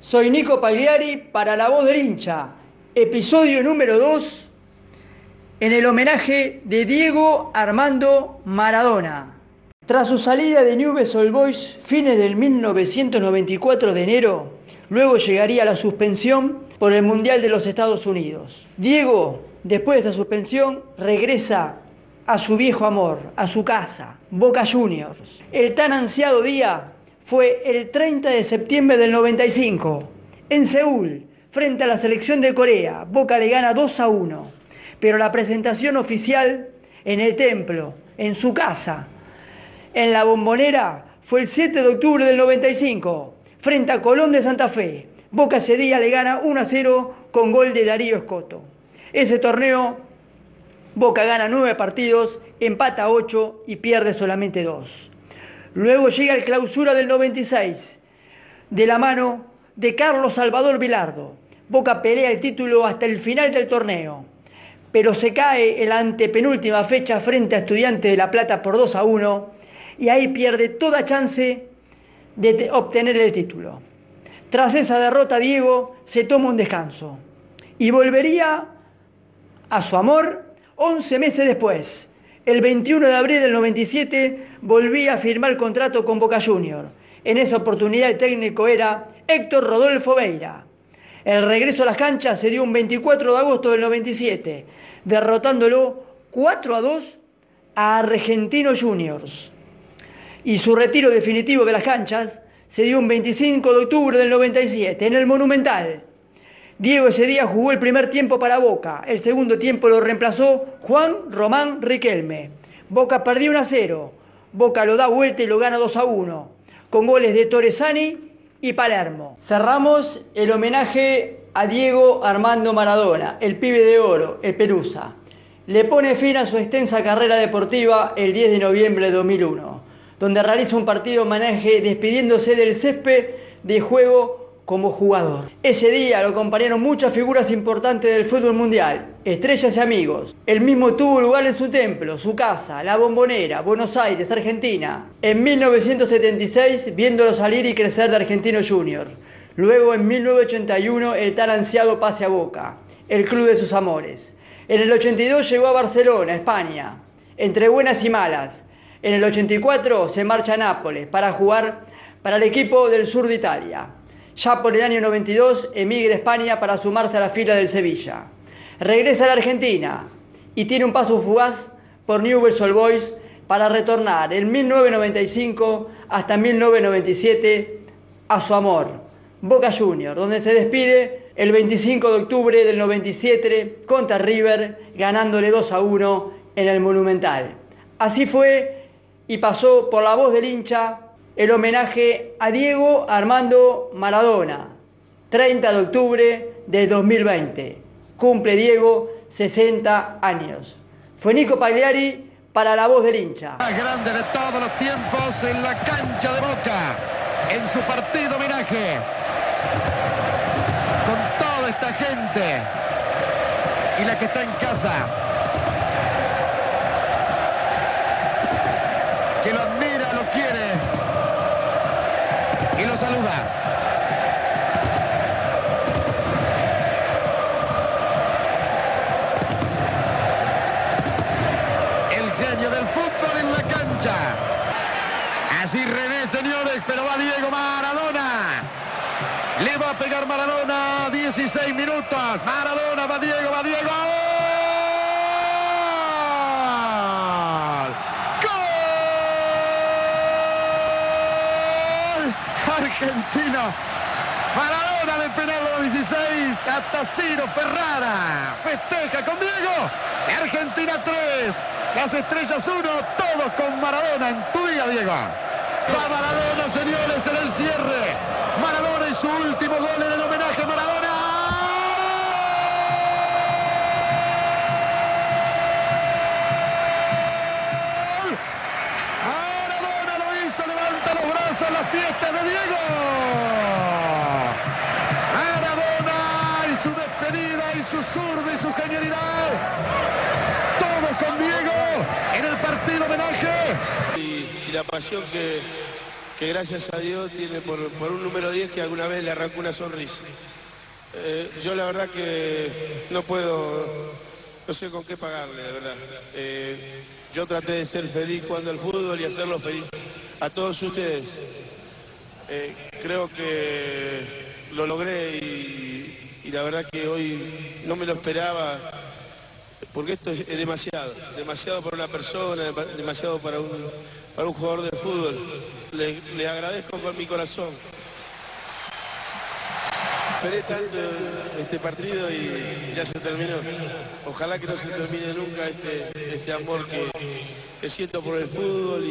Soy Nico Pagliari para La Voz del Hincha, episodio número 2, en el homenaje de Diego Armando Maradona. Tras su salida de Newell's Old Boys fines del 1994 de enero, luego llegaría la suspensión por el Mundial de los Estados Unidos. Diego, después de esa suspensión, regresa a su viejo amor, a su casa, Boca Juniors. El tan ansiado día fue el 30 de septiembre del 95. En Seúl, frente a la selección de Corea, Boca le gana 2 a 1. Pero la presentación oficial en el templo, en su casa, en la bombonera, fue el 7 de octubre del 95, frente a Colón de Santa Fe. Boca ese día le gana 1 a 0 con gol de Darío Escoto. Ese torneo, Boca gana 9 partidos, empata 8 y pierde solamente 2. Luego llega el clausura del 96, de la mano de Carlos Salvador Vilardo. Boca pelea el título hasta el final del torneo, pero se cae en la antepenúltima fecha frente a Estudiantes de La Plata por 2 a 1 y ahí pierde toda chance de obtener el título. Tras esa derrota, Diego se toma un descanso y volvería a su amor 11 meses después, el 21 de abril del 97 volvía a firmar contrato con Boca Junior. En esa oportunidad el técnico era Héctor Rodolfo Beira. El regreso a las canchas se dio un 24 de agosto del 97, derrotándolo 4 a 2 a Argentino Juniors. Y su retiro definitivo de las canchas se dio un 25 de octubre del 97 en el Monumental. Diego ese día jugó el primer tiempo para Boca, el segundo tiempo lo reemplazó Juan Román Riquelme. Boca perdió 1 a 0, Boca lo da vuelta y lo gana 2 a 1, con goles de Torresani y Palermo. Cerramos el homenaje a Diego Armando Maradona, el pibe de oro, el Perusa. Le pone fin a su extensa carrera deportiva el 10 de noviembre de 2001, donde realiza un partido homenaje despidiéndose del césped de juego como jugador. Ese día lo acompañaron muchas figuras importantes del fútbol mundial, estrellas y amigos. El mismo tuvo lugar en su templo, su casa, la bombonera, Buenos Aires, Argentina. En 1976, viéndolo salir y crecer de Argentino Junior. Luego, en 1981, el tan ansiado pase a Boca, el club de sus amores. En el 82 llegó a Barcelona, España, entre buenas y malas. En el 84 se marcha a Nápoles para jugar para el equipo del sur de Italia. Ya por el año 92 emigra a España para sumarse a la fila del Sevilla. Regresa a la Argentina y tiene un paso fugaz por Newell's Old Boys para retornar en 1995 hasta 1997 a su amor, Boca Juniors, donde se despide el 25 de octubre del 97 contra River, ganándole 2 a 1 en el Monumental. Así fue y pasó por la voz del hincha el homenaje a Diego Armando Maradona, 30 de octubre de 2020. Cumple Diego 60 años. Fue Nico Pagliari para la voz del hincha. Más grande de todos los tiempos en la cancha de Boca, en su partido homenaje. Con toda esta gente y la que está en casa. Que lo saluda. El genio del fútbol en la cancha. Así René, señores, pero va Diego Maradona. Le va a pegar Maradona 16 minutos. Maradona, va Diego, va Diego. Argentina. Maradona de penal de los 16. Hasta Ciro Ferrara. Festeja con Diego. Argentina 3. Las estrellas 1. Todos con Maradona en tu día, Diego. Va Maradona, señores, en el cierre. Maradona y su último gol en el homenaje a. Maradona lo hizo, brazos, la fiesta de Diego. Maradona y su despedida y su zurda y su genialidad. Todo con Diego en el partido homenaje. y, la pasión que, que gracias a Dios tiene por, un número 10 que alguna vez le arrancó una sonrisa. Eh, yo la verdad que no puedo, no sé con qué pagarle, de verdad. Eh, yo traté de ser feliz cuando el fútbol y hacerlo feliz a todos ustedes. Eh, creo que lo logré y, la verdad que hoy no me lo esperaba, porque esto es, demasiado, demasiado para una persona, demasiado para un, para un jugador de fútbol. Le, agradezco con mi corazón. Esperé tanto este partido y ya se terminó. Ojalá que no se termine nunca este, este amor que, que siento por el fútbol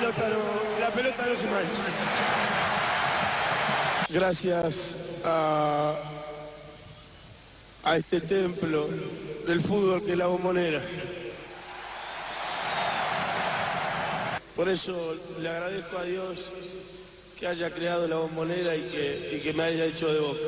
la pelota no se mancha. Gracias a, a este templo del fútbol que es la bombonera. Por eso le agradezco a Dios que haya creado la bombonera y que, y que me haya hecho de boca.